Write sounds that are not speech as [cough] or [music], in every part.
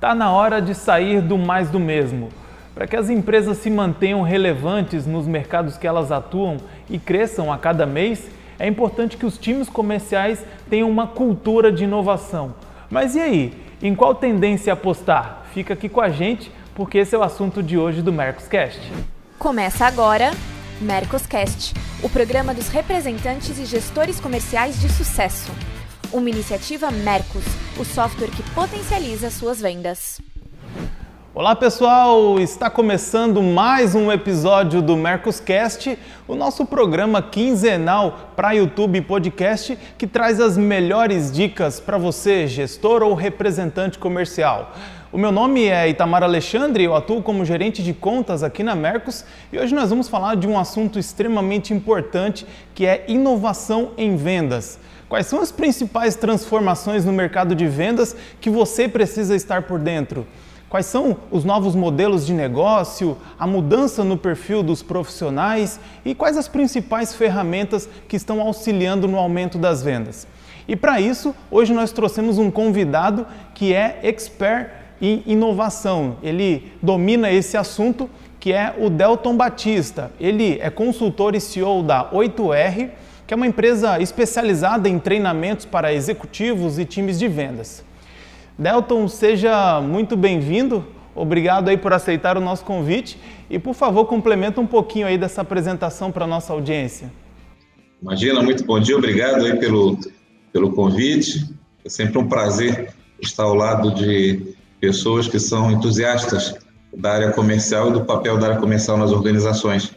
Está na hora de sair do mais do mesmo. Para que as empresas se mantenham relevantes nos mercados que elas atuam e cresçam a cada mês, é importante que os times comerciais tenham uma cultura de inovação. Mas e aí? Em qual tendência apostar? Fica aqui com a gente, porque esse é o assunto de hoje do Mercoscast. Começa agora Mercoscast, o programa dos representantes e gestores comerciais de sucesso uma iniciativa Mercos, o software que potencializa suas vendas. Olá pessoal, está começando mais um episódio do Mercoscast, o nosso programa quinzenal para YouTube e podcast que traz as melhores dicas para você, gestor ou representante comercial. O meu nome é Itamar Alexandre, eu atuo como gerente de contas aqui na Mercos e hoje nós vamos falar de um assunto extremamente importante que é inovação em vendas. Quais são as principais transformações no mercado de vendas que você precisa estar por dentro? Quais são os novos modelos de negócio, a mudança no perfil dos profissionais e quais as principais ferramentas que estão auxiliando no aumento das vendas? E para isso, hoje nós trouxemos um convidado que é expert em inovação. Ele domina esse assunto, que é o Delton Batista. Ele é consultor e CEO da 8R que é uma empresa especializada em treinamentos para executivos e times de vendas. Delton, seja muito bem-vindo. Obrigado aí por aceitar o nosso convite e, por favor, complementa um pouquinho aí dessa apresentação para a nossa audiência. Imagina, muito bom dia, obrigado aí pelo, pelo convite. É sempre um prazer estar ao lado de pessoas que são entusiastas da área comercial e do papel da área comercial nas organizações.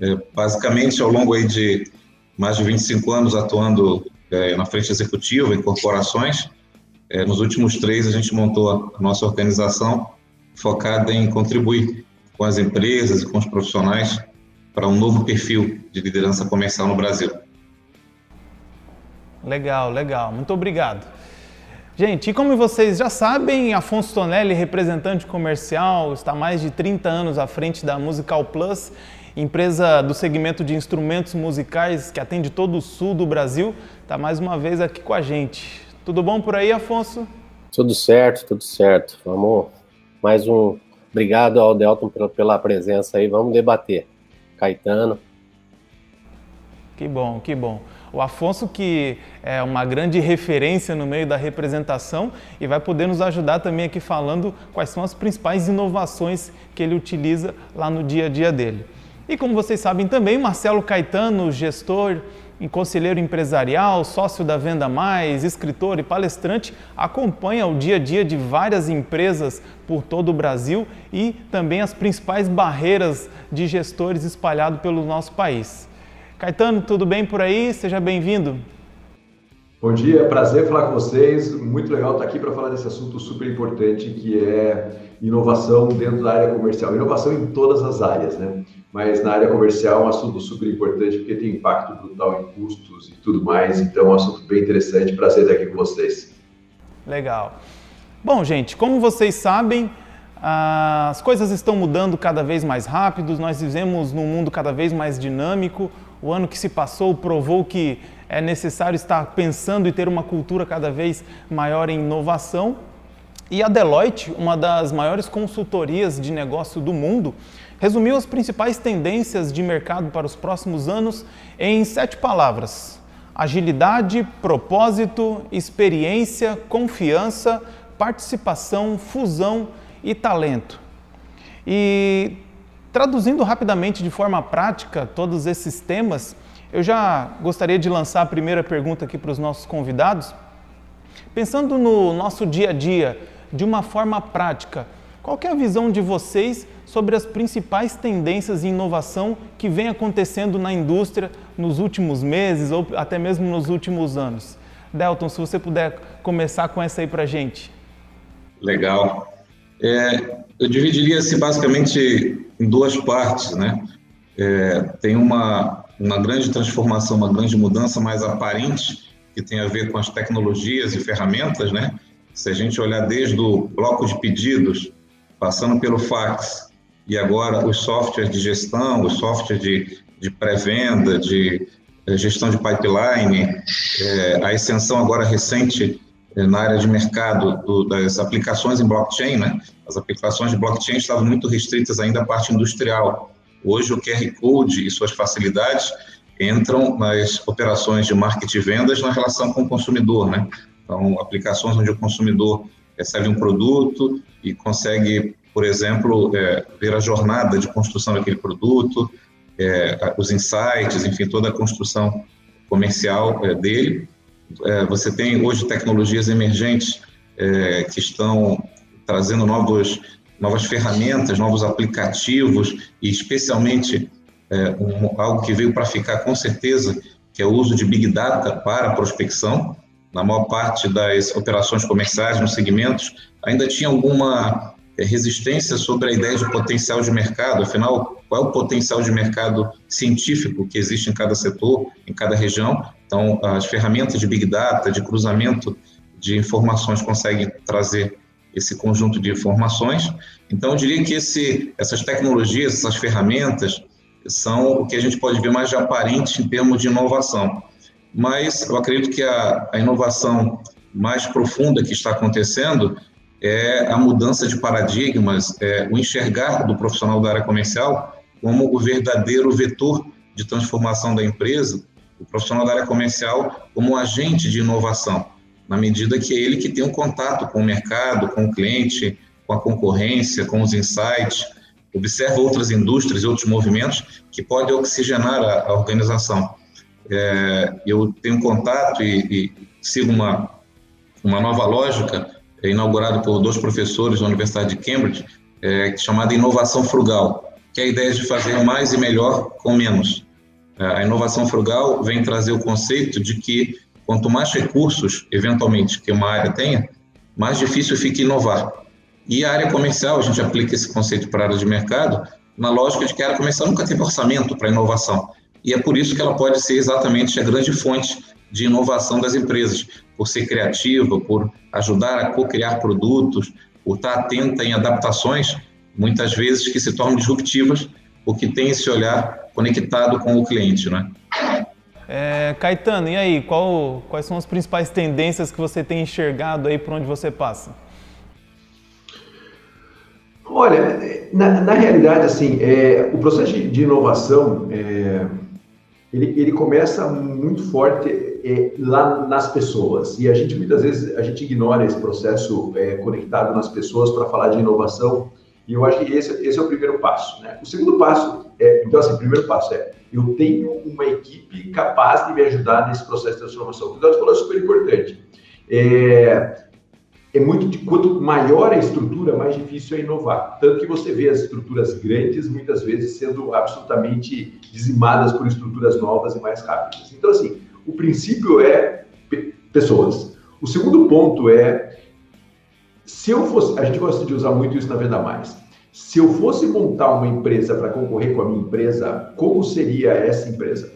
É, basicamente, ao longo aí de mais de 25 anos atuando é, na frente executiva em corporações. É, nos últimos três, a gente montou a nossa organização focada em contribuir com as empresas e com os profissionais para um novo perfil de liderança comercial no Brasil. Legal, legal. Muito obrigado. Gente, e como vocês já sabem, Afonso Tonelli, representante comercial, está há mais de 30 anos à frente da Musical Plus empresa do segmento de instrumentos musicais que atende todo o sul do Brasil, está mais uma vez aqui com a gente. Tudo bom por aí, Afonso? Tudo certo, tudo certo. Vamos mais um. Obrigado ao Delton pela, pela presença aí. Vamos debater. Caetano. Que bom, que bom. O Afonso, que é uma grande referência no meio da representação e vai poder nos ajudar também aqui falando quais são as principais inovações que ele utiliza lá no dia a dia dele. E como vocês sabem também, Marcelo Caetano, gestor e conselheiro empresarial, sócio da Venda Mais, escritor e palestrante, acompanha o dia a dia de várias empresas por todo o Brasil e também as principais barreiras de gestores espalhados pelo nosso país. Caetano, tudo bem por aí? Seja bem-vindo. Bom dia, prazer falar com vocês. Muito legal estar aqui para falar desse assunto super importante que é inovação dentro da área comercial. Inovação em todas as áreas, né? Mas na área comercial é um assunto super importante porque tem impacto brutal em custos e tudo mais. Então é um assunto bem interessante. Prazer estar aqui com vocês. Legal. Bom, gente, como vocês sabem, as coisas estão mudando cada vez mais rápido. Nós vivemos num mundo cada vez mais dinâmico. O ano que se passou provou que é necessário estar pensando e ter uma cultura cada vez maior em inovação. E a Deloitte, uma das maiores consultorias de negócio do mundo, resumiu as principais tendências de mercado para os próximos anos em sete palavras: agilidade, propósito, experiência, confiança, participação, fusão e talento. E traduzindo rapidamente de forma prática todos esses temas, eu já gostaria de lançar a primeira pergunta aqui para os nossos convidados. Pensando no nosso dia a dia, de uma forma prática, qual é a visão de vocês sobre as principais tendências em inovação que vem acontecendo na indústria nos últimos meses ou até mesmo nos últimos anos? Delton, se você puder começar com essa aí para gente. Legal. É, eu dividiria-se basicamente em duas partes, né? É, tem uma uma grande transformação, uma grande mudança mais aparente, que tem a ver com as tecnologias e ferramentas, né? Se a gente olhar desde o bloco de pedidos, passando pelo fax, e agora os softwares de gestão, os softwares de, de pré-venda, de eh, gestão de pipeline, é, a extensão agora recente eh, na área de mercado do, das aplicações em blockchain, né? As aplicações de blockchain estavam muito restritas ainda à parte industrial. Hoje, o QR Code e suas facilidades entram nas operações de marketing e vendas na relação com o consumidor, né? Então, aplicações onde o consumidor recebe um produto e consegue, por exemplo, é, ver a jornada de construção daquele produto, é, os insights, enfim, toda a construção comercial é, dele. É, você tem hoje tecnologias emergentes é, que estão trazendo novos, novas ferramentas, novos aplicativos e especialmente é, um, algo que veio para ficar com certeza, que é o uso de Big Data para prospecção. Na maior parte das operações comerciais nos segmentos, ainda tinha alguma resistência sobre a ideia de potencial de mercado, afinal, qual é o potencial de mercado científico que existe em cada setor, em cada região. Então, as ferramentas de Big Data, de cruzamento de informações conseguem trazer esse conjunto de informações. Então, eu diria que esse, essas tecnologias, essas ferramentas, são o que a gente pode ver mais de aparente em termos de inovação. Mas eu acredito que a, a inovação mais profunda que está acontecendo é a mudança de paradigmas, é o enxergar do profissional da área comercial como o verdadeiro vetor de transformação da empresa, o profissional da área comercial como um agente de inovação, na medida que é ele que tem um contato com o mercado, com o cliente, com a concorrência, com os insights, observa outras indústrias e outros movimentos que podem oxigenar a, a organização. É, eu tenho contato e, e, sigo uma, uma nova lógica é, inaugurada por dois professores da Universidade de Cambridge, é, chamada inovação frugal, que é a ideia de fazer mais e melhor com menos. É, a inovação frugal vem trazer o conceito de que quanto mais recursos, eventualmente, que uma área tenha, mais difícil fica inovar. E a área comercial, a gente aplica esse conceito para a área de mercado, na lógica de que a área comercial nunca teve orçamento para inovação. E é por isso que ela pode ser exatamente a grande fonte de inovação das empresas, por ser criativa, por ajudar a co-criar produtos, por estar atenta em adaptações, muitas vezes que se tornam disruptivas, porque tem esse olhar conectado com o cliente, né? É, Caetano, e aí, qual, quais são as principais tendências que você tem enxergado aí por onde você passa? Olha, na, na realidade, assim, é, o processo de, de inovação, é, ele, ele começa muito forte é, lá nas pessoas. E a gente, muitas vezes, a gente ignora esse processo é, conectado nas pessoas para falar de inovação. E eu acho que esse, esse é o primeiro passo. Né? O segundo passo, é, então, assim, o primeiro passo é, eu tenho uma equipe capaz de me ajudar nesse processo de transformação. O que o falou é super importante. É, é muito de quanto maior a estrutura, mais difícil é inovar. Tanto que você vê as estruturas grandes muitas vezes sendo absolutamente dizimadas por estruturas novas e mais rápidas. Então, assim, o princípio é pessoas. O segundo ponto é se eu fosse, a gente gosta de usar muito isso na Venda Mais. Se eu fosse montar uma empresa para concorrer com a minha empresa, como seria essa empresa?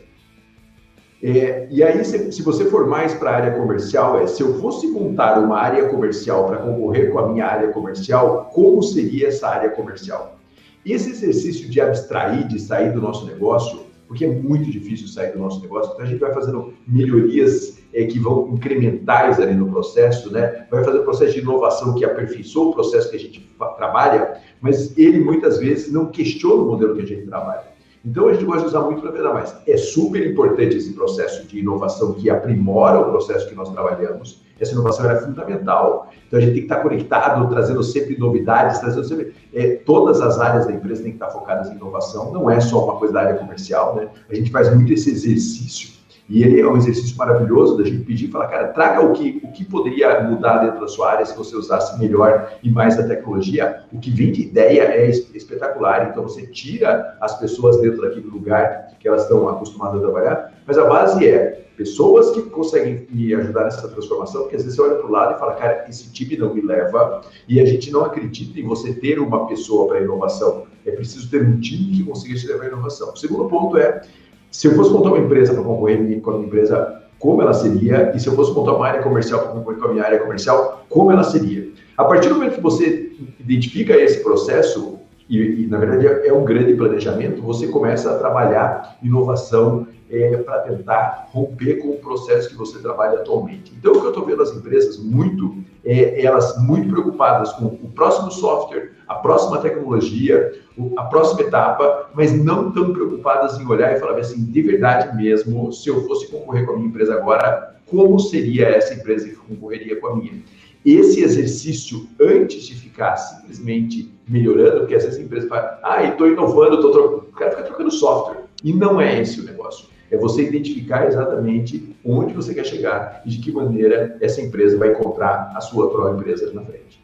É, e aí, se, se, você for mais para a área comercial, é se eu fosse montar uma área comercial para concorrer com a minha área comercial, como seria essa área comercial? Esse exercício de abstrair, de sair do nosso negócio, porque é muito difícil sair do nosso negócio, então a gente vai fazendo melhorias é, que vão incrementais ali no processo, né? Vai fazer um processo de inovação que aperfeiçoa o processo que a gente trabalha, mas ele muitas vezes não questiona o modelo que a gente trabalha. Então a gente gosta de usar muito para ver mais. É super importante esse processo de inovação que aprimora o processo que nós trabalhamos. Essa inovação é fundamental. Então a gente tem que estar conectado, trazendo sempre novidades, trazendo sempre. É, todas as áreas da empresa têm que estar focadas em inovação. Não é só uma coisa da área comercial, né? A gente faz muito esse exercício e ele é um exercício maravilhoso da gente pedir e falar, cara, traga o que, o que poderia mudar dentro da sua área se você usasse melhor e mais a tecnologia. O que vem de ideia é espetacular. Então, você tira as pessoas dentro daquele lugar que elas estão acostumadas a trabalhar, mas a base é pessoas que conseguem me ajudar nessa transformação, porque às vezes você olha para o lado e fala, cara, esse time não me leva, e a gente não acredita em você ter uma pessoa para inovação. É preciso ter um time que consiga te levar à inovação. O segundo ponto é se eu fosse montar uma empresa para concorrer com a minha empresa, como ela seria? E se eu fosse montar uma área comercial para concorrer com a minha área comercial, como ela seria? A partir do momento que você identifica esse processo, e, e na verdade é, um grande planejamento, você começa a trabalhar inovação é, para tentar romper com o processo que você trabalha atualmente. Então, o que eu estou vendo as empresas muito, é, elas muito preocupadas com o próximo software, a próxima tecnologia, a próxima etapa, mas não tão preocupadas em olhar e falar assim, de verdade mesmo, se eu fosse concorrer com a minha empresa agora, como seria essa empresa que concorreria com a minha? Esse exercício, antes de ficar simplesmente melhorando, porque às vezes a empresa fala, ah, estou inovando, estou o cara fica trocando software. E não é esse o negócio. É você identificar exatamente onde você quer chegar e de que maneira essa empresa vai encontrar a sua própria empresa na frente.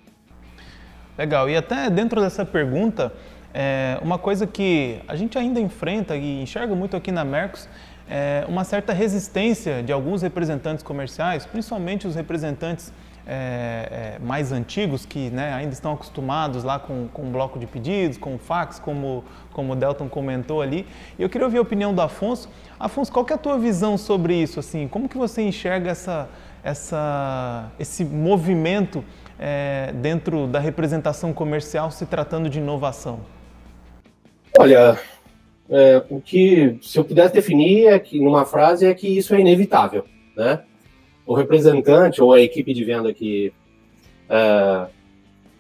Legal. E até dentro dessa pergunta, é, uma coisa que a gente ainda enfrenta e enxerga muito aqui na Mercos é uma certa resistência de alguns representantes comerciais, principalmente os representantes é, é, mais antigos que né, ainda estão acostumados lá com, com o bloco de pedidos, com fax, como, como o Delton comentou ali. Eu queria ouvir a opinião do Afonso. Afonso, qual que é a tua visão sobre isso? Assim, como que você enxerga essa, essa, esse movimento é, dentro da representação comercial se tratando de inovação? Olha, é, o que se eu pudesse definir é que numa frase é que isso é inevitável, né? O representante ou a equipe de venda que é,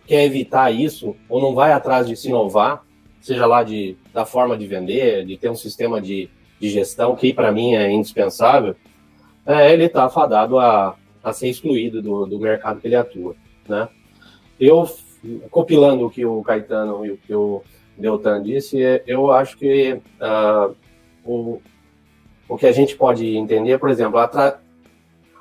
quer evitar isso ou não vai atrás de se inovar, seja lá de, da forma de vender, de ter um sistema de, de gestão, que para mim é indispensável, é, ele está fadado a, a ser excluído do, do mercado que ele atua. Né? Eu, compilando o que o Caetano e o que o Deltan disse, é, eu acho que uh, o, o que a gente pode entender, por exemplo,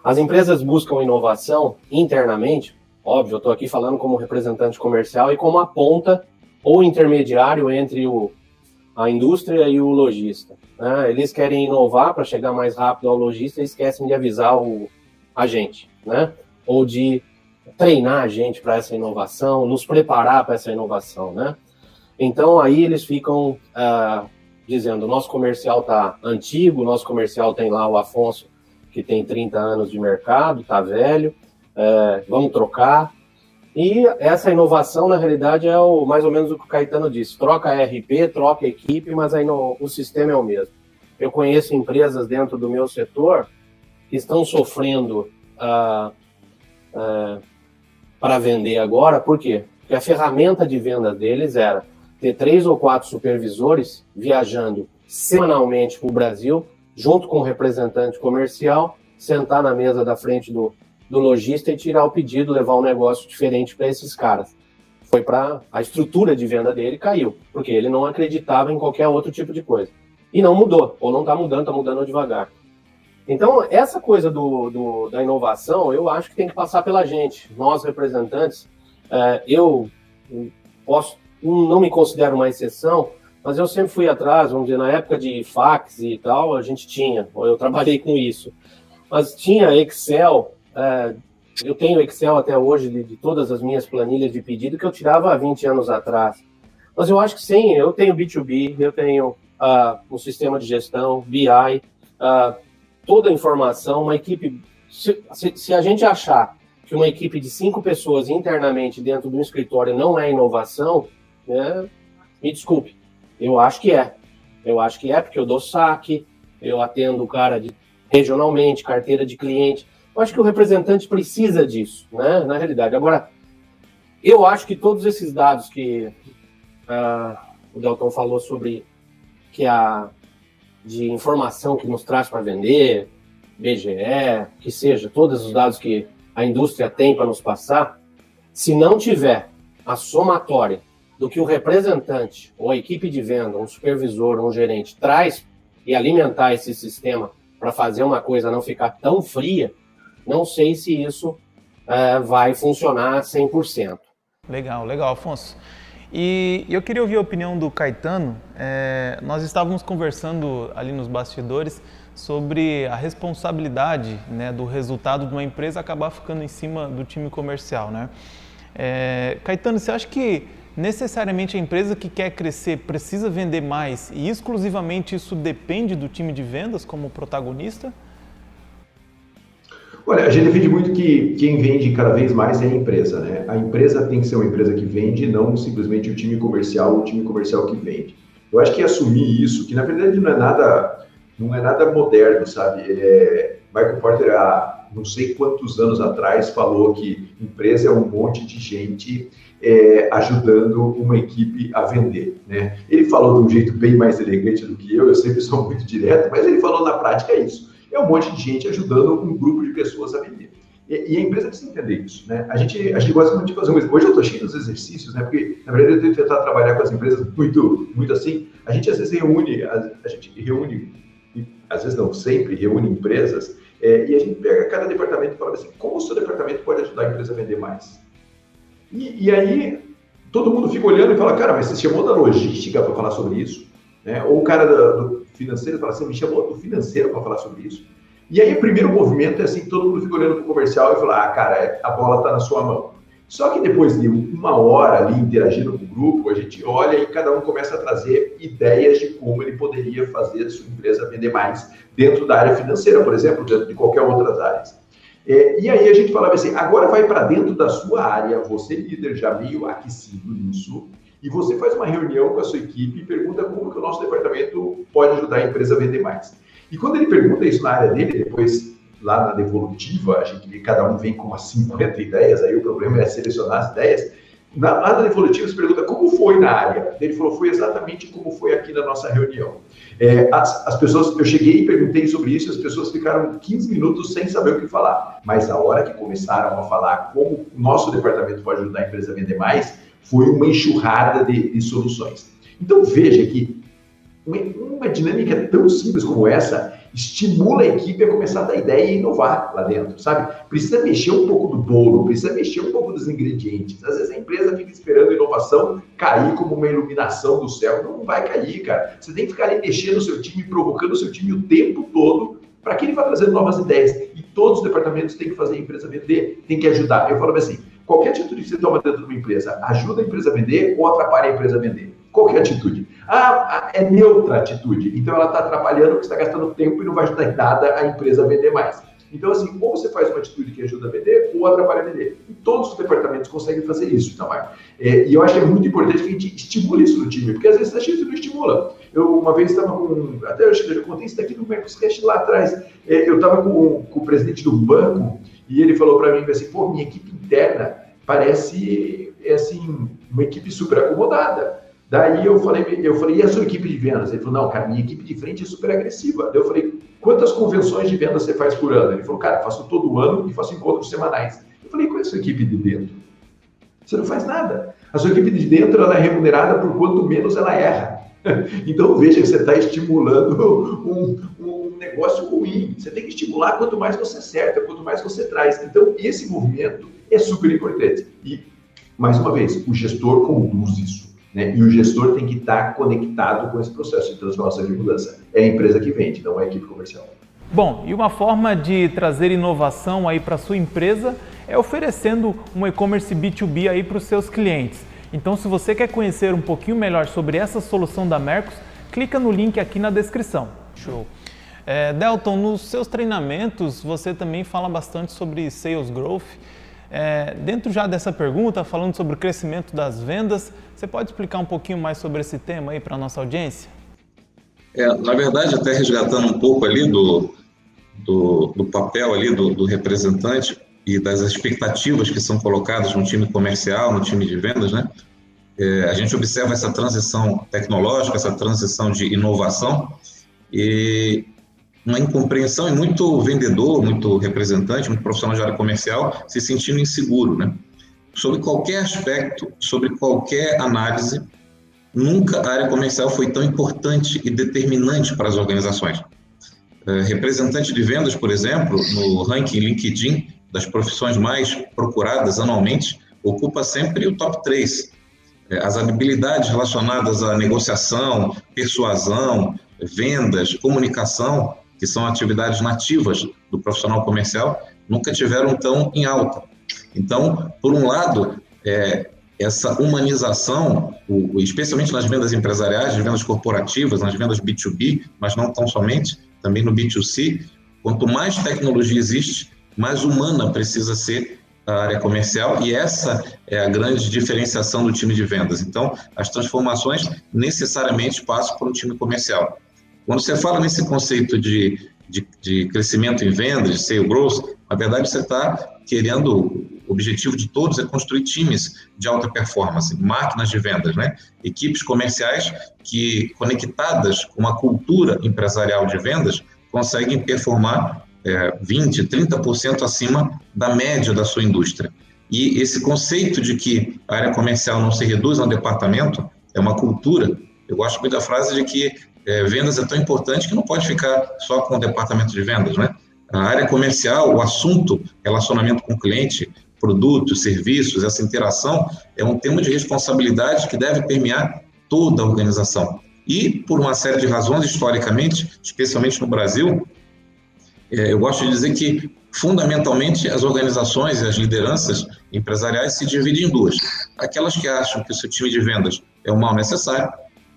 as empresas buscam inovação internamente, óbvio, eu estou aqui falando como representante comercial e como a ponta ou intermediário entre o, a indústria e o lojista. Né? Eles querem inovar para chegar mais rápido ao lojista e esquecem de avisar o agente, né? ou de treinar a gente para essa inovação, nos preparar para essa inovação. Né? Então aí eles ficam uh, dizendo: nosso comercial está antigo, nosso comercial tem lá o Afonso que tem 30 anos de mercado, está velho, é, vamos trocar. E essa inovação, na realidade, é o, mais ou menos o que o Caetano disse: troca RP, troca equipe, mas aí o sistema é o mesmo. Eu conheço empresas dentro do meu setor que estão sofrendo uh, uh, para vender agora, por quê? Porque a ferramenta de venda deles era ter três ou quatro supervisores viajando semanalmente para o Brasil junto com o representante comercial, sentar na mesa da frente do, do lojista e tirar o pedido, levar um negócio diferente para esses caras. Foi para a estrutura de venda dele caiu, porque ele não acreditava em qualquer outro tipo de coisa. E não mudou, ou não está mudando, está mudando devagar. Então, essa coisa do, do, da inovação, eu acho que tem que passar pela gente, nós representantes. É, eu posso, não me considero uma exceção, mas eu sempre fui atrás, vamos dizer, na época de fax e tal, a gente tinha, eu trabalhei com isso. Mas tinha Excel, é, eu tenho Excel até hoje de, de, todas as minhas planilhas de pedido que eu tirava há 20 anos atrás. Mas eu acho que sim, eu tenho B2B, eu tenho uh, um sistema de gestão, BI, uh, ah, toda a informação, uma equipe. Se, se, se a gente achar que uma equipe de cinco pessoas internamente dentro de um escritório não é inovação, né, me desculpe, eu acho que é. Eu acho que é, porque eu dou saque, eu atendo o cara de, regionalmente, carteira de cliente. Eu acho que o representante precisa disso, né? Na realidade. Agora, eu acho que todos esses dados que uh, o Delton falou sobre que a de informação que nos traz para vender, BGE, que seja, todos os dados que a indústria tem para nos passar, se não tiver a somatória do que o representante ou a equipe de venda, um supervisor, um gerente traz e alimentar esse sistema para fazer uma coisa não ficar tão fria, não sei se isso é, vai funcionar 100%. Legal, legal, Afonso. E eu queria ouvir a opinião do Caetano. É, nós estávamos conversando ali nos bastidores sobre a responsabilidade né, do resultado de uma empresa acabar ficando em cima do time comercial. Né? É, Caetano, você acha que necessariamente a empresa que quer crescer precisa vender mais e exclusivamente isso depende do time de vendas como protagonista? Olha, a gente defende muito que quem vende cada vez mais é a empresa, né? A empresa tem que ser uma empresa que vende, não simplesmente o time comercial, o time comercial que vende. Eu acho que assumir isso, que na verdade não é nada, não é nada moderno, sabe? É, Michael Porter há não sei quantos anos atrás falou que empresa é um monte de gente é, ajudando uma equipe a vender, né? Ele falou de um jeito bem mais elegante do que eu, eu sempre sou muito direto, mas ele falou na prática isso é um monte de gente ajudando um grupo de pessoas a vender. E, a empresa precisa entender isso, né? A gente, a gente gosta muito de fazer um... Hoje eu estou cheio dos exercícios, né? Porque, na verdade, eu tenho tentar trabalhar com as empresas muito, muito assim. A gente, às vezes, reúne, a, a gente reúne, às vezes não, sempre reúne empresas é, e a gente pega cada departamento e fala assim, como o seu departamento pode ajudar a empresa a vender mais? E, e aí, todo mundo fica olhando e fala, cara, mas você chamou da logística para falar sobre isso? Né? Ou o cara do, financeiro fala assim, me chamou do financeiro para falar sobre isso. E aí o primeiro movimento é assim, todo mundo fica olhando para o comercial e fala, ah, cara, é, a bola está na sua mão. Só que depois de uma hora ali interagindo com o grupo, a gente olha e cada um começa a trazer ideias de como ele poderia fazer a sua empresa vender mais dentro da área financeira, por exemplo, dentro de qualquer outras áreas. É, e aí a gente falava assim, agora vai para dentro da sua área, você líder já meio aquecido nisso, e você faz uma reunião com a sua equipe e pergunta como que o nosso departamento pode ajudar a empresa a vender mais. E quando ele pergunta isso na área dele, depois lá na devolutiva, a gente cada um vem com umas 50 ideias, aí o problema é selecionar as ideias. Na, lá na devolutiva, você pergunta como foi na área. Ele falou, foi exatamente como foi aqui na nossa reunião. É, as, as pessoas, eu cheguei e perguntei sobre isso, as pessoas ficaram 15 minutos sem saber o que falar. Mas a hora que começaram a falar como o nosso departamento pode ajudar a empresa a vender mais, foi uma enxurrada de, de soluções. Então veja que uma, uma, dinâmica tão simples como essa estimula a equipe a começar a dar ideia e inovar lá dentro, sabe? Precisa mexer um pouco do bolo, precisa mexer um pouco dos ingredientes. Às vezes a empresa fica esperando a inovação cair como uma iluminação do céu. Não vai cair, cara. Você tem que ficar ali mexendo o seu time, provocando o seu time o tempo todo para que ele vá trazendo novas ideias. E todos os departamentos têm que fazer a empresa vender, tem que ajudar. Eu falo assim, Qualquer atitude que você toma dentro de uma empresa ajuda a empresa a vender ou atrapalha a empresa a vender? Qualquer atitude. Ah, é neutra a atitude. Então ela está atrapalhando está gastando tempo e não vai ajudar em nada a empresa a vender mais. Então, assim, ou você faz uma atitude que ajuda a vender, ou atrapalha a vender. E todos os departamentos conseguem fazer isso, tá, Marco? É, e eu acho que é muito importante que a gente estimule isso no time, porque às vezes a gente não estimula. Eu, uma vez, estava com. Até eu, eu contei isso daqui no Mercoscast lá atrás. É, eu estava com, com o presidente do banco e ele falou para mim assim: pô, minha equipe interna parece é assim uma equipe super acomodada. Daí eu falei, eu falei, e a sua equipe de vendas? Ele falou, não, cara, minha equipe de frente é super agressiva. Daí eu falei, quantas convenções de vendas você faz por ano? Ele falou, cara, faço todo ano e faço encontros semanais. Eu falei, qual é a sua equipe de dentro? Você não faz nada. A sua equipe de dentro ela é remunerada por quanto menos ela erra. [laughs] Então veja que você está estimulando [laughs] um, um negócio ruim. Você tem que estimular quanto mais você acerta, quanto mais você traz. Então esse movimento é super importante. E, mais uma vez, o gestor conduz isso. Né? E o gestor tem que estar conectado com esse processo de transformação de mudança. É a empresa que vende, não é a equipe comercial. Bom, e uma forma de trazer inovação aí para sua empresa é oferecendo um e-commerce B2B aí para os seus clientes. Então, se você quer conhecer um pouquinho melhor sobre essa solução da Mercos, clica no link aqui na descrição. Show. É, Delton, nos seus treinamentos você também fala bastante sobre sales growth. É, dentro já dessa pergunta, falando sobre o crescimento das vendas, você pode explicar um pouquinho mais sobre esse tema aí para a nossa audiência? É, na verdade, até resgatando um pouco ali do, do, do papel ali do, do, representante e das expectativas que são colocadas no time comercial, no time de vendas, né? É, a gente observa essa transição tecnológica, essa transição de inovação e uma incompreensão e muito vendedor, muito representante, muito profissional de área comercial se sentindo inseguro, né? Sobre qualquer aspecto, sobre qualquer análise, nunca a área comercial foi tão importante e determinante para as organizações. É, representante de vendas, por exemplo, no ranking LinkedIn das profissões mais procuradas anualmente, ocupa sempre o top 3. É, as habilidades relacionadas à negociação, persuasão, vendas, comunicação que são atividades nativas do profissional comercial, nunca tiveram tão em alta. Então, por um lado, é, essa humanização, o, especialmente nas vendas empresariais, nas vendas corporativas, nas vendas B2B, mas não tão somente, também no B2C, quanto mais tecnologia existe, mais humana precisa ser a área comercial e essa é a grande diferenciação do time de vendas. Então, as transformações necessariamente passam por um time comercial. Quando você fala nesse conceito de, de, de crescimento em vendas, de sales growth, na verdade você está querendo, o objetivo de todos é construir times de alta performance, máquinas de vendas, né? equipes comerciais que, conectadas com uma cultura empresarial de vendas, conseguem performar é, 20%, 30% acima da média da sua indústria. E esse conceito de que a área comercial não se reduz a um departamento é uma cultura. Eu gosto muito da frase de que é, vendas é tão importante que não pode ficar só com o departamento de vendas, né? A área comercial, o assunto relacionamento com o cliente, produtos, serviços, essa interação é um tema de responsabilidade que deve permear toda a organização. E, por uma série de razões, historicamente, especialmente no Brasil, é, eu gosto de dizer que, fundamentalmente, as organizações e as lideranças empresariais se dividem em duas. Aquelas que acham que o seu time de vendas é o mal necessário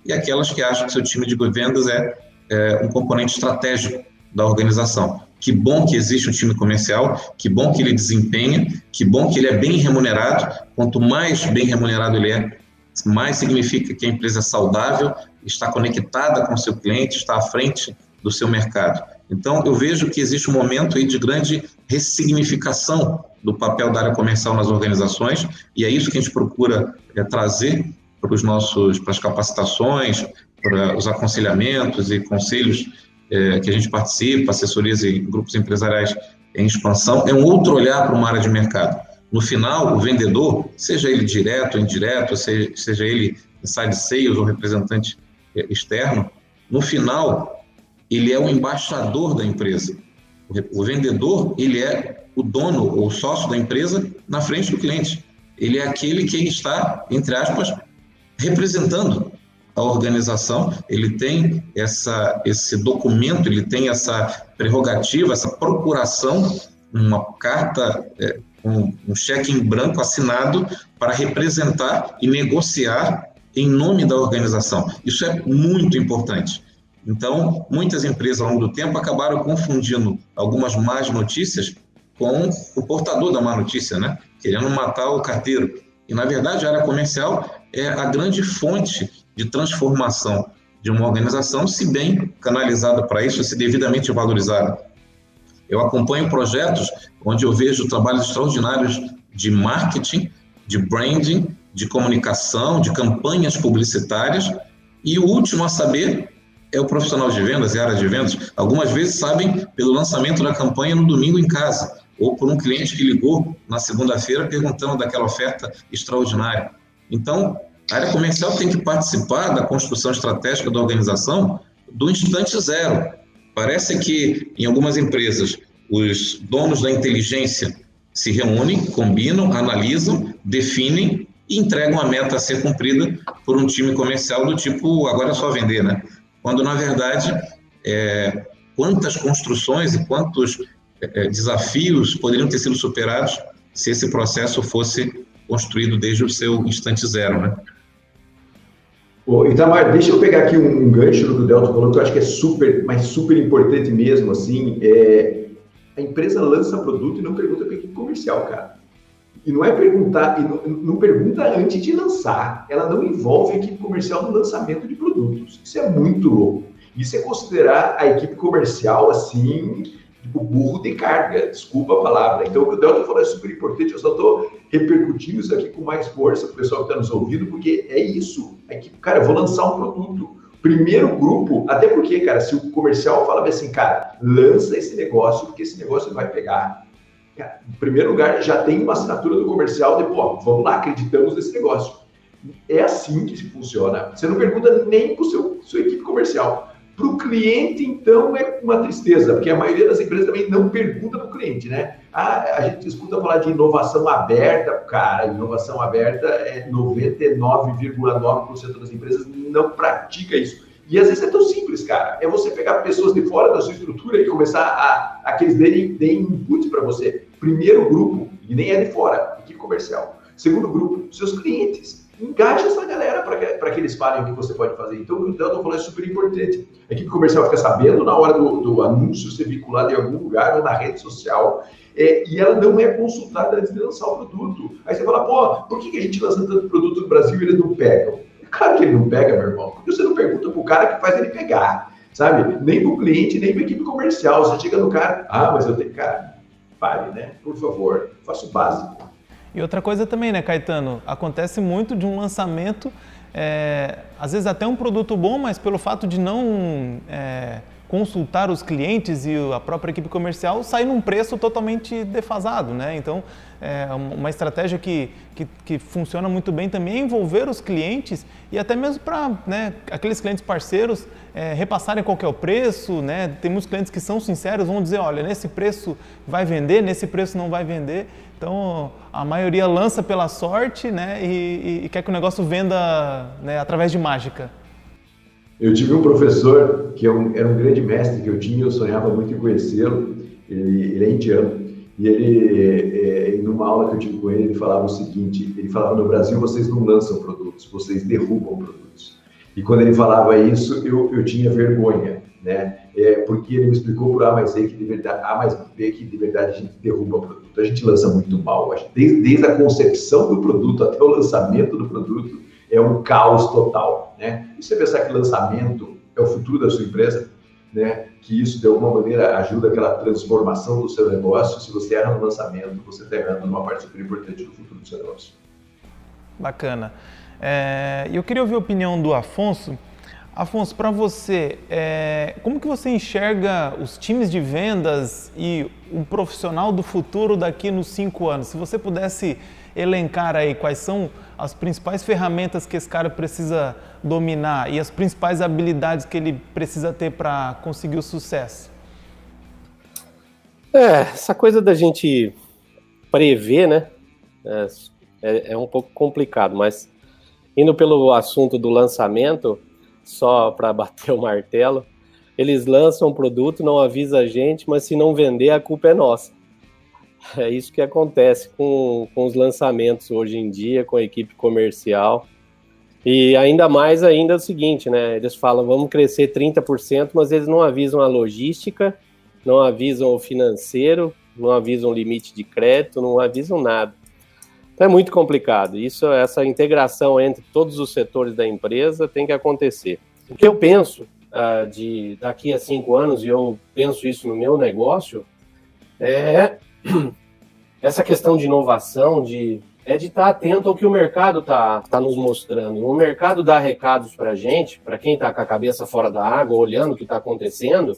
e aquelas que acham que seu time de vendas é, é um componente estratégico da organização. Que bom que existe um time comercial, que bom que ele desempenha, que bom que ele é bem remunerado. Quanto mais bem remunerado ele é, mais significa que a empresa é saudável, está conectada com o seu cliente, está à frente do seu mercado. Então, eu vejo que existe um momento aí de grande ressignificação do papel da área comercial nas organizações, e é isso que a gente procura é, trazer para os nossos, para as capacitações, para os aconselhamentos e conselhos é, que a gente participa, assessorias e grupos empresariais em expansão, é um outro olhar para uma área de mercado. No final, o vendedor, seja ele direto ou indireto, seja, seja ele inside sales ou representante é, externo, no final, ele é o embaixador da empresa. O vendedor, ele é o dono ou sócio da empresa na frente do cliente. Ele é aquele que está, entre aspas, representando a organização. Ele tem essa, esse documento, ele tem essa prerrogativa, essa procuração, uma carta, é, um, um cheque em branco assinado para representar e negociar em nome da organização. Isso é muito importante. Então, muitas empresas ao longo do tempo acabaram confundindo algumas más notícias com o portador da má notícia, né? Querendo matar o carteiro. E, na verdade, a área comercial é a grande fonte de transformação de uma organização, se bem canalizada para isso, se devidamente valorizada. Eu acompanho projetos onde eu vejo trabalhos extraordinários de marketing, de branding, de comunicação, de campanhas publicitárias, e o último a saber é o profissional de vendas e área de vendas. Algumas vezes sabem pelo lançamento da campanha no domingo em casa, ou por um cliente que ligou na segunda-feira perguntando daquela oferta extraordinária. Então, a área comercial tem que participar da construção estratégica da organização do instante zero. Parece que em algumas empresas os donos da inteligência se reúnem, combinam, analisam, definem e entregam a meta a ser cumprida por um time comercial do tipo agora é só vender, né? quando na verdade é, quantas construções e quantos é, desafios poderiam ter sido superados se esse processo fosse construído desde o seu instante zero, né? Pô, Itamar, deixa eu pegar aqui um, gancho do Delta falou, que eu acho que é super, mas super importante mesmo, assim, é, a empresa lança produto e não pergunta para equipe comercial, cara. E não é perguntar, não, não, pergunta antes de lançar. Ela não envolve a equipe comercial no lançamento de produtos. Isso é muito louco. Isso é considerar a equipe comercial assim, tipo burro de carga, desculpa a palavra. Então, o que o Delta falou é super importante. Eu só estou repercutindo isso aqui com mais força para o pessoal que está nos ouvindo, porque é isso. A equipe, cara, eu vou lançar um produto. Primeiro grupo, até porque, cara, se o comercial fala assim, cara, lança esse negócio, porque esse negócio vai pegar em primeiro lugar, já tem uma assinatura do comercial de, pô, vamos lá, acreditamos nesse negócio. É assim que funciona. Você não pergunta nem para o sua equipe comercial. Para o cliente, então, é uma tristeza, porque a maioria das empresas também não pergunta para o cliente, né? Ah, a gente escuta falar de inovação aberta, cara, inovação aberta é 99,9% das empresas não pratica isso. E às vezes é tão simples, cara. É você pegar pessoas de fora da sua estrutura e começar a, a que eles deem, deem input para você. Primeiro grupo, e nem é de fora, equipe comercial. Segundo grupo, seus clientes. Engaja essa galera para que, que eles falem o que você pode fazer. Então, o que o falou é super importante. A equipe comercial fica sabendo na hora do, do anúncio ser vinculado em algum lugar ou na rede social. é, e ela não é consultada antes de lançar o produto. Aí você fala, pô, por que, que a gente lança tanto produto no Brasil e eles não pegam? Claro que ele não pega, meu irmão, porque você não pergunta pro cara que faz ele pegar, sabe? Nem pro cliente, nem pra equipe comercial. Você chega no cara, ah, mas eu tenho, cara, pare, né? Por favor, faça o básico. E outra coisa também, né, Caetano? Acontece muito de um lançamento, é, às vezes até um produto bom, mas pelo fato de não é, consultar os clientes e a própria equipe comercial, sai num preço totalmente defasado, né? Então, é uma estratégia que, que, que, funciona muito bem também é envolver os clientes e até mesmo para né, aqueles clientes parceiros é, repassarem qual é o preço, né? Tem muitos clientes que são sinceros, vão dizer, olha, nesse preço vai vender, nesse preço não vai vender. Então, a maioria lança pela sorte, né? E, e quer que o negócio venda né, através de mágica. Eu tive um professor que é era um grande mestre que eu tinha, eu sonhava muito em conhecê-lo. Ele, ele, é indiano. E ele, é, numa aula que eu tive com ele, ele falava o seguinte: ele falava, no Brasil vocês não lançam produtos, vocês derrubam produtos. E quando ele falava isso, eu, eu tinha vergonha, né? É, porque ele me explicou por A mais B que de verdade, A mais B que de verdade a gente derruba produto. A gente lança muito mal. Desde, desde a concepção do produto até o lançamento do produto, é um caos total, né? E você pensar que lançamento é o futuro da sua empresa, né? Que isso de alguma maneira ajuda aquela transformação do seu negócio. Se você erra no lançamento, você está errando numa parte super importante do futuro do seu negócio. Bacana. É, eu queria ouvir a opinião do Afonso. Afonso, para você, é, como que você enxerga os times de vendas e um profissional do futuro daqui nos cinco anos? Se você pudesse elencar aí quais são as principais ferramentas que esse cara precisa dominar e as principais habilidades que ele precisa ter para conseguir o sucesso? É, essa coisa da gente prever, né? É, é, é um pouco complicado, mas indo pelo assunto do lançamento, só para [laughs] bater o martelo, eles lançam um produto, não avisa a gente, mas se não vender, a culpa é nossa. É isso que acontece com, com os lançamentos hoje em dia, com a equipe comercial. E ainda mais ainda é o seguinte, né? Eles falam, vamos crescer 30%, mas eles não avisam a logística, não avisam o financeiro, não avisam o limite de crédito, não avisam nada. Então é muito complicado. Isso, essa integração entre todos os setores da empresa tem que acontecer. O que eu penso uh, de daqui a cinco anos, e eu penso isso no meu negócio, é [clears throat] essa questão de inovação, de é de estar atento ao que o mercado está tá nos mostrando. O mercado dá recados para a gente, para quem está com a cabeça fora da água, olhando o que está acontecendo,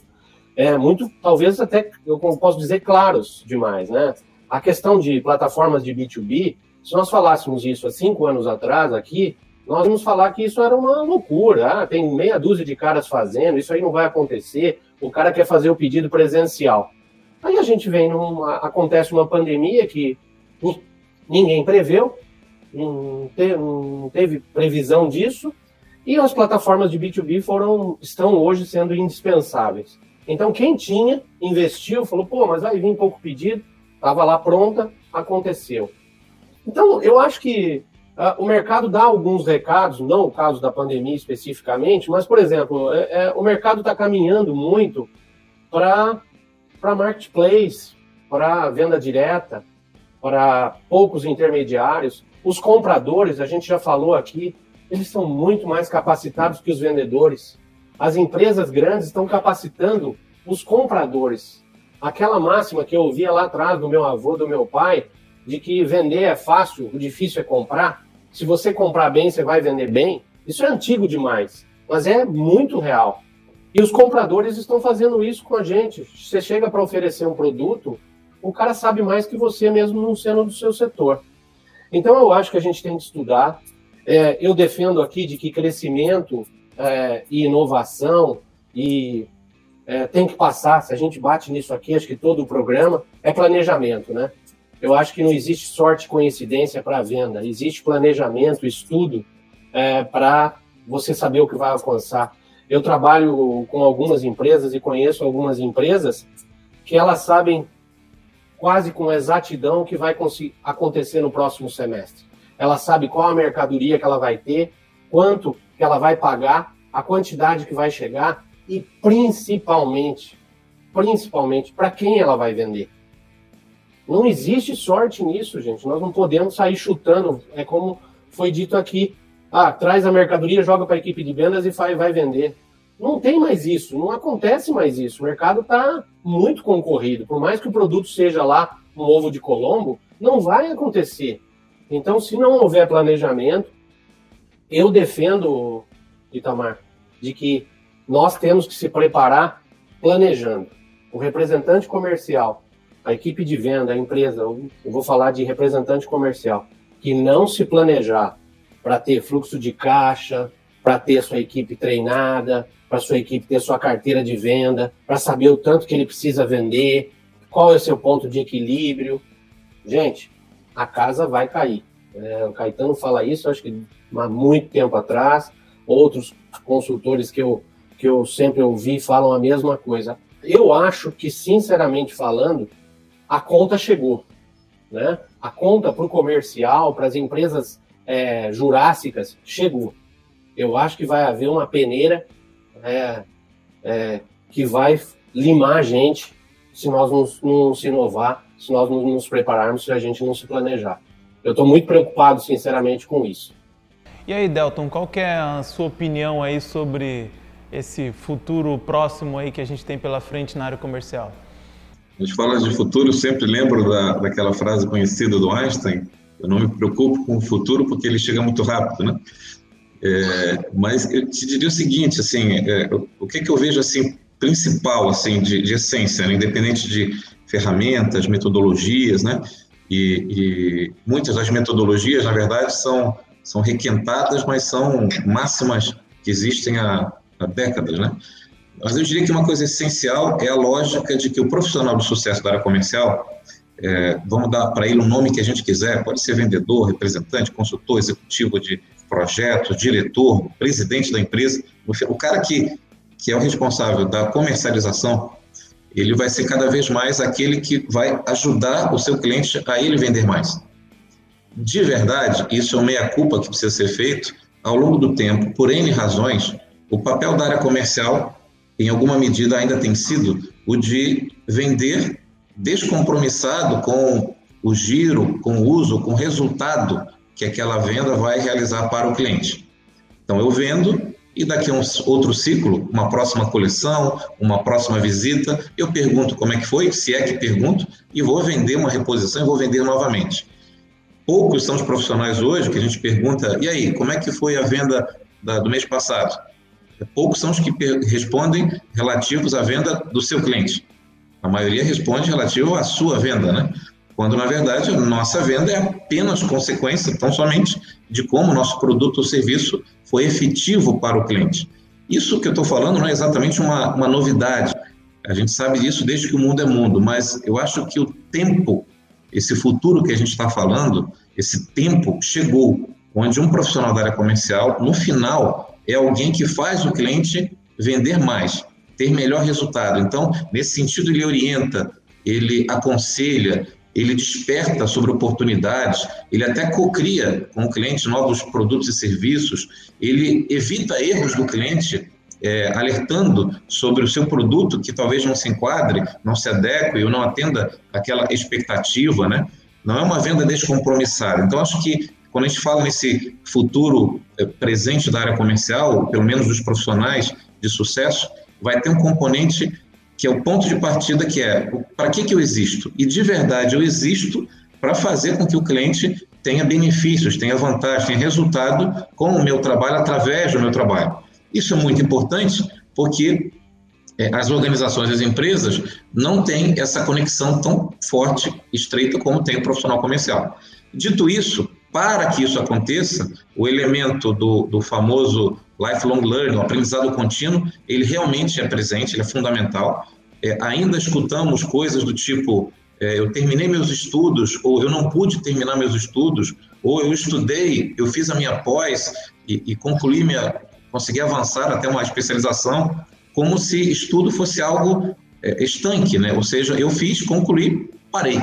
é muito, talvez até, eu posso dizer, claros demais, né? A questão de plataformas de B2B, se nós falássemos isso há cinco anos atrás aqui, nós vamos falar que isso era uma loucura. Ah, tem meia dúzia de caras fazendo, isso aí não vai acontecer. O cara quer fazer o pedido presencial. Aí a gente vem numa. acontece uma pandemia que ninguém preveu, não teve, previsão disso, e as plataformas de B2B foram, estão hoje sendo indispensáveis. Então, quem tinha, investiu, falou, pô, mas vai vir pouco pedido, estava lá pronta, aconteceu. Então, eu acho que uh, o mercado dá alguns recados, não o caso da pandemia especificamente, mas, por exemplo, é, é, o mercado está caminhando muito para para marketplace, para venda direta, para poucos intermediários. Os compradores, a gente já falou aqui, eles são muito mais capacitados que os vendedores. As empresas grandes estão capacitando os compradores. Aquela máxima que eu ouvia lá atrás do meu avô, do meu pai, de que vender é fácil, o difícil é comprar. Se você comprar bem, você vai vender bem. Isso é antigo demais, mas é muito real. E os compradores estão fazendo isso com a gente. Você chega para oferecer um produto, o cara sabe mais que você mesmo não sendo do seu setor. Então eu acho que a gente tem que estudar. É, eu defendo aqui de que crescimento é, e inovação e é, tem que passar. Se a gente bate nisso aqui, acho que todo o programa é planejamento, né? Eu acho que não existe sorte coincidência para a venda. Existe planejamento, estudo é, para você saber o que vai alcançar. Eu trabalho com algumas empresas e conheço algumas empresas que elas sabem quase com exatidão o que vai acontecer no próximo semestre. Ela sabe qual a mercadoria que ela vai ter, quanto que ela vai pagar, a quantidade que vai chegar e principalmente, principalmente para quem ela vai vender. Não existe sorte nisso, gente. Nós não podemos sair chutando. É como foi dito aqui. Ah, traz a mercadoria, joga para a equipe de vendas e vai, vender. Não tem mais isso, não acontece mais isso. O mercado está muito concorrido. Por mais que o produto seja lá um ovo de Colombo, não vai acontecer. Então, se não houver planejamento, eu defendo, Itamar, de que nós temos que se preparar planejando. O representante comercial, a equipe de venda, a empresa, eu vou falar de representante comercial, que não se planejar para ter fluxo de caixa, para ter sua equipe treinada, para sua equipe ter sua carteira de venda, para saber o tanto que ele precisa vender, qual é o seu ponto de equilíbrio. Gente, a casa vai cair. É, o Caetano fala isso, acho que há muito tempo atrás. Outros consultores que eu, que eu sempre ouvi falam a mesma coisa. Eu acho que, sinceramente falando, a conta chegou. Né? A conta para o comercial, para as empresas é, jurássicas, chegou. Eu acho que vai haver uma peneira é, é, que vai limar a gente se nós não, não se inovar, se nós não nos prepararmos, se a gente não se planejar. Eu estou muito preocupado, sinceramente, com isso. E aí, Delton, qual é a sua opinião aí sobre esse futuro próximo aí que a gente tem pela frente na área comercial? A gente fala de futuro, sempre lembro da, daquela frase conhecida do Einstein, eu não me preocupo com o futuro porque ele chega muito rápido, né? É, mas eu te diria o seguinte, assim, é, o que, que eu vejo assim principal, assim, de, de essência, né? independente de ferramentas, metodologias, né? E, e, muitas das metodologias, na verdade, são são requentadas, mas são máximas que existem há, há décadas, né? Mas eu diria que uma coisa essencial é a lógica de que o profissional de sucesso da área comercial, é, vamos dar para ele um nome que a gente quiser, pode ser vendedor, representante, consultor, executivo de projetos, diretor, presidente da empresa, o cara que, que é o responsável da comercialização, ele vai ser cada vez mais aquele que vai ajudar o seu cliente a ele vender mais. De verdade, isso é uma meia-culpa que precisa ser feito ao longo do tempo, por N razões, o papel da área comercial, em alguma medida, ainda tem sido o de vender descompromissado com o giro, com o uso, com o resultado que aquela venda vai realizar para o cliente. Então, eu vendo e daqui a um outro ciclo, uma próxima coleção, uma próxima visita, eu pergunto como é que foi, se é que pergunto, e vou vender uma reposição e vou vender novamente. Poucos são os profissionais hoje que a gente pergunta, e aí, como é que foi a venda da, do mês passado? Poucos são os que respondem relativos à venda do seu cliente. A maioria responde relativo à sua venda, né? quando na verdade a nossa venda é apenas consequência, tão somente, de como o nosso produto ou serviço foi efetivo para o cliente. Isso que eu estou falando não é exatamente uma, uma novidade, a gente sabe disso desde que o mundo é mundo, mas eu acho que o tempo, esse futuro que a gente está falando, esse tempo chegou, onde um profissional da área comercial, no final, é alguém que faz o cliente vender mais, ter melhor resultado. Então, nesse sentido, ele orienta, ele aconselha, ele desperta sobre oportunidades, ele até cocria com o cliente novos produtos e serviços, ele evita erros do cliente, é, alertando sobre o seu produto que talvez não se enquadre, não se adeque ou não atenda aquela expectativa, né? Não é uma venda descompromissada. Então, acho que quando a gente fala nesse futuro é, presente da área comercial, pelo menos dos profissionais de sucesso, vai ter um componente que é o ponto de partida que é para que, que eu existo? E de verdade eu existo para fazer com que o cliente tenha benefícios, tenha vantagem, tenha resultado com o meu trabalho, através do meu trabalho. Isso é muito importante porque é, as organizações, as empresas não têm essa conexão tão forte, estreita como tem o profissional comercial. Dito isso, para que isso aconteça, o elemento do, do famoso lifelong learning, o aprendizado contínuo, ele realmente é presente, ele é fundamental. É, ainda escutamos coisas do tipo: é, eu terminei meus estudos, ou eu não pude terminar meus estudos, ou eu estudei, eu fiz a minha pós e, e concluí minha, consegui avançar até uma especialização, como se estudo fosse algo é, estanque, né? Ou seja, eu fiz, concluí, parei.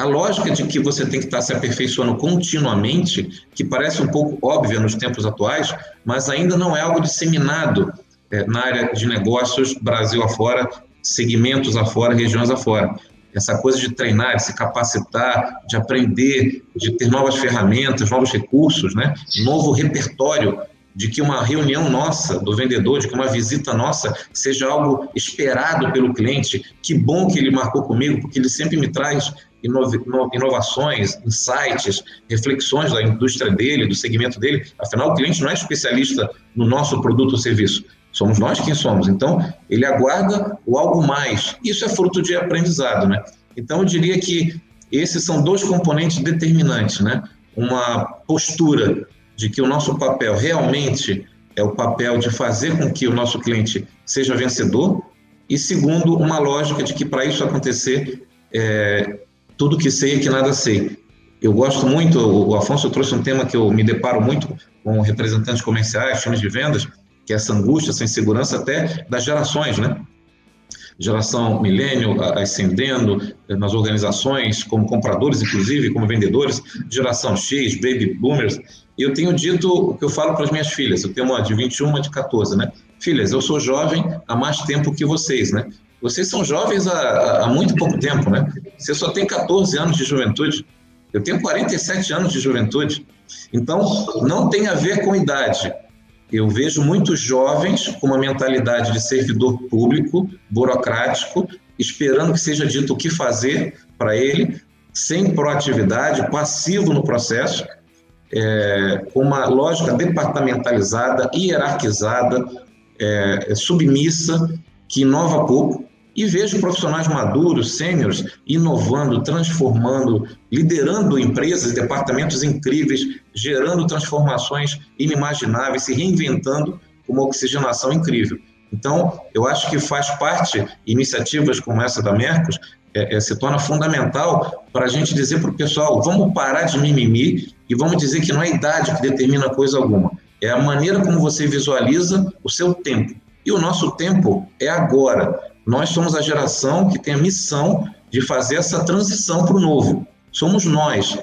A lógica de que você tem que estar se aperfeiçoando continuamente, que parece um pouco óbvia nos tempos atuais, mas ainda não é algo disseminado é, na área de negócios Brasil afora, segmentos afora, regiões afora. essa coisa de treinar, de se capacitar, de aprender, de ter novas ferramentas, novos recursos, né? novo repertório de que uma reunião nossa do vendedor, de que uma visita nossa seja algo esperado pelo cliente. Que bom que ele marcou comigo, porque ele sempre me traz inovações, insights, reflexões da indústria dele, do segmento dele. Afinal, o cliente não é especialista no nosso produto ou serviço. Somos nós quem somos. Então, ele aguarda o algo mais. Isso é fruto de aprendizado, né? Então, eu diria que esses são dois componentes determinantes, né? Uma postura de que o nosso papel realmente é o papel de fazer com que o nosso cliente seja vencedor, e segundo, uma lógica de que para isso acontecer, é, tudo que sei é que nada sei. Eu gosto muito, o Afonso trouxe um tema que eu me deparo muito com representantes comerciais, times de vendas, que é essa angústia, essa insegurança até das gerações, né? Geração milênio ascendendo nas organizações, como compradores, inclusive, como vendedores, geração X, baby boomers. E eu tenho dito o que eu falo para as minhas filhas, eu tenho uma de 21, uma de 14, né? Filhas, eu sou jovem há mais tempo que vocês, né? Vocês são jovens há, há muito pouco tempo, né? Você só tem 14 anos de juventude. Eu tenho 47 anos de juventude. Então, não tem a ver com idade. Eu vejo muitos jovens com uma mentalidade de servidor público, burocrático, esperando que seja dito o que fazer para ele, sem proatividade, passivo no processo, é, com uma lógica departamentalizada, hierarquizada, é, submissa, que inova pouco. E vejo profissionais maduros, sêniores, inovando, transformando, liderando empresas, departamentos incríveis, gerando transformações inimagináveis, se reinventando com uma oxigenação incrível. Então, eu acho que faz parte, iniciativas como essa da Mercos, é, é, se torna fundamental para a gente dizer para o pessoal: vamos parar de mimimi e vamos dizer que não é idade que determina coisa alguma. É a maneira como você visualiza o seu tempo. E o nosso tempo é agora. Nós somos a geração que tem a missão de fazer essa transição para o novo. Somos nós.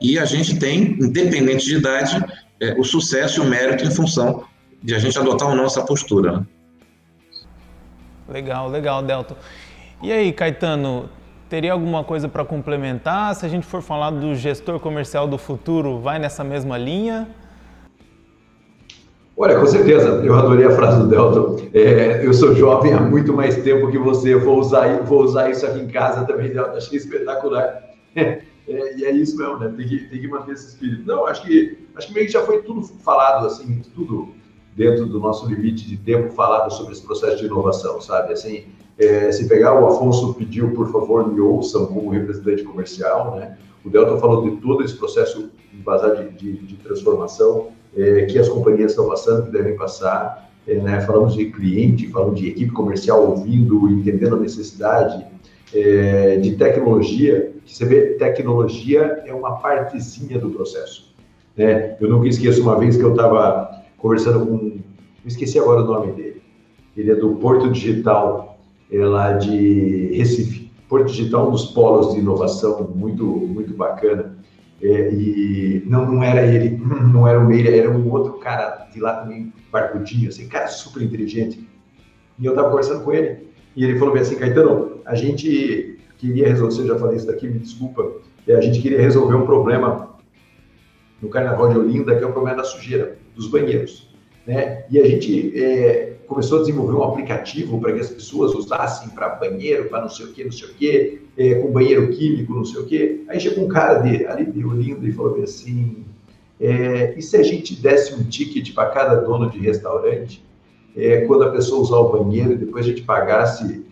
E a gente tem, independente de idade, é, o sucesso e o mérito em função de a gente adotar ou não essa postura. Né? Legal, legal, Delton. E aí, Caetano, teria alguma coisa para complementar? Se a gente for falar do gestor comercial do futuro, vai nessa mesma linha? Olha, com certeza, eu adorei a frase do Delton. É, eu sou jovem há muito mais tempo que você, vou usar, vou usar isso aqui em casa também, Delton. [laughs] Achei espetacular. É, e é isso mesmo, né? Tem que, tem que manter esse espírito. Não, acho que, acho que meio que já foi tudo falado, assim, tudo dentro do nosso limite de tempo falado sobre esse processo de inovação, sabe? Assim, é, se pegar o Afonso pediu, por favor, me ouçam como representante comercial, né? O Delta falou de todo esse processo de, de, de transformação é, que as companhias estão passando, que devem passar. É, né? Falamos de cliente, falamos de equipe comercial ouvindo, entendendo a necessidade, é, de tecnologia, você vê, tecnologia é uma partezinha do processo. Né? Eu nunca esqueço uma vez que eu estava conversando com, esqueci agora o nome dele, ele é do Porto Digital, é lá de Recife. Porto Digital, um dos polos de inovação muito, muito bacana. É, e não, não era ele, [laughs] não era o Meira, era um outro cara de lá também, barbudinho, assim, cara super inteligente. E eu estava conversando com ele, e ele falou bem assim, Caetano, a gente queria resolver, eu já falei isso daqui, me desculpa, a gente queria resolver um problema no Carnaval de Olinda, que é o problema da sujeira, dos banheiros. Né? E a gente é, começou a desenvolver um aplicativo para que as pessoas usassem para banheiro, para não sei o que, não sei o que, é, com banheiro químico, não sei o que. Aí chegou um cara de, ali de Olinda e falou assim, é, e se a gente desse um ticket para cada dono de restaurante, é, quando a pessoa usar o banheiro, e depois a gente pagasse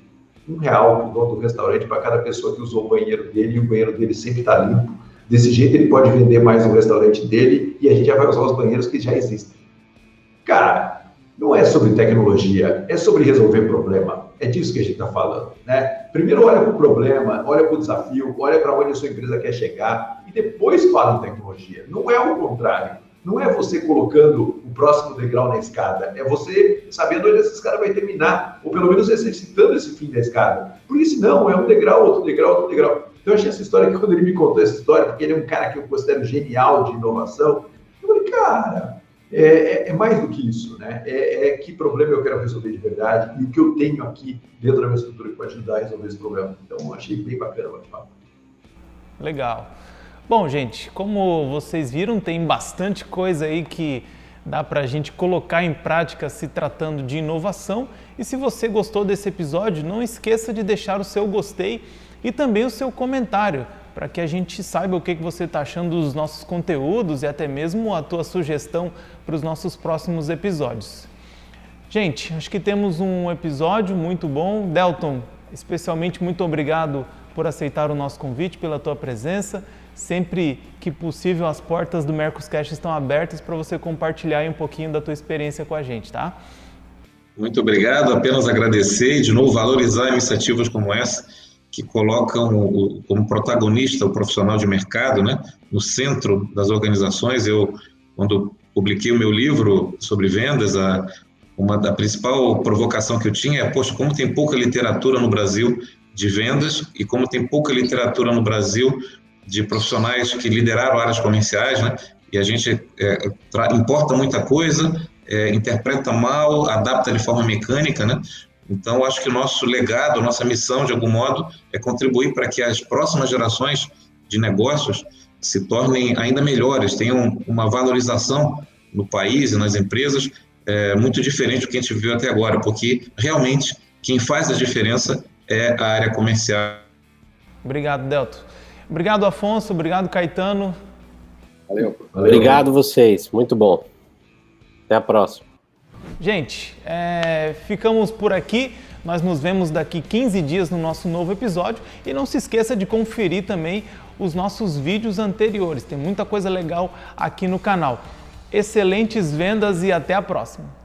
um real para o dono do restaurante para cada pessoa que usou o banheiro dele, e o banheiro dele sempre está limpo. Desse jeito ele pode vender mais no restaurante dele e a gente já vai usar os banheiros que já existem. Cara, não é sobre tecnologia, é sobre resolver problema. É disso que a gente está falando, né? Primeiro olha para o problema, olha para o desafio, olha para onde a sua empresa quer chegar e depois fala em tecnologia. Não é o contrário. Não é você colocando o próximo degrau na escada, é você sabendo onde essa escada vai terminar, ou pelo menos exercitando esse fim da escada. Porque senão é um degrau, outro degrau, outro degrau. Então eu achei essa história que [laughs] quando ele me contou essa história, porque ele é um cara que eu considero genial de inovação, eu falei, cara, é, é, é, mais do que isso, né? É, é, que problema eu quero resolver de verdade e o que eu tenho aqui dentro da minha estrutura que pode ajudar a resolver esse problema. Então, achei bem bacana o bate-papo. Legal. Bom, gente, como vocês viram, tem bastante coisa aí que dá para a gente colocar em prática se tratando de inovação. E se você gostou desse episódio, não esqueça de deixar o seu gostei e também o seu comentário para que a gente saiba o que, que você está achando dos nossos conteúdos e até mesmo a tua sugestão para os nossos próximos episódios. Gente, acho que temos um episódio muito bom. Delton, especialmente muito obrigado por aceitar o nosso convite, pela tua presença. Sempre que possível, as portas do Mercoscast estão abertas para você compartilhar um pouquinho da tua experiência com a gente, tá? Muito obrigado, apenas agradecer e de novo valorizar iniciativas como essa que colocam o, como protagonista o profissional de mercado, né, no centro das organizações. Eu, quando publiquei o meu livro sobre vendas, a, uma da principal provocação que eu tinha é, poxa, como tem pouca literatura no Brasil de vendas e como tem pouca literatura no Brasil de profissionais que lideraram áreas comerciais, né? E a gente é, importa muita coisa, é, interpreta mal, adapta de forma mecânica, né? Então, acho que o nosso legado, a nossa missão, de algum modo, é contribuir para que as próximas gerações de negócios se tornem ainda melhores, tenham uma valorização no país e nas empresas é, muito diferente do que a gente viu até agora, porque realmente quem faz a diferença é a área comercial. Obrigado, Delto. Obrigado, Afonso. Obrigado, Caetano. Valeu. Valeu. Obrigado vocês. Muito bom. Até a próxima. Gente, é, ficamos por aqui. Nós nos vemos daqui 15 dias no nosso novo episódio e não se esqueça de conferir também os nossos vídeos anteriores. Tem muita coisa legal aqui no canal. Excelentes vendas e até a próxima!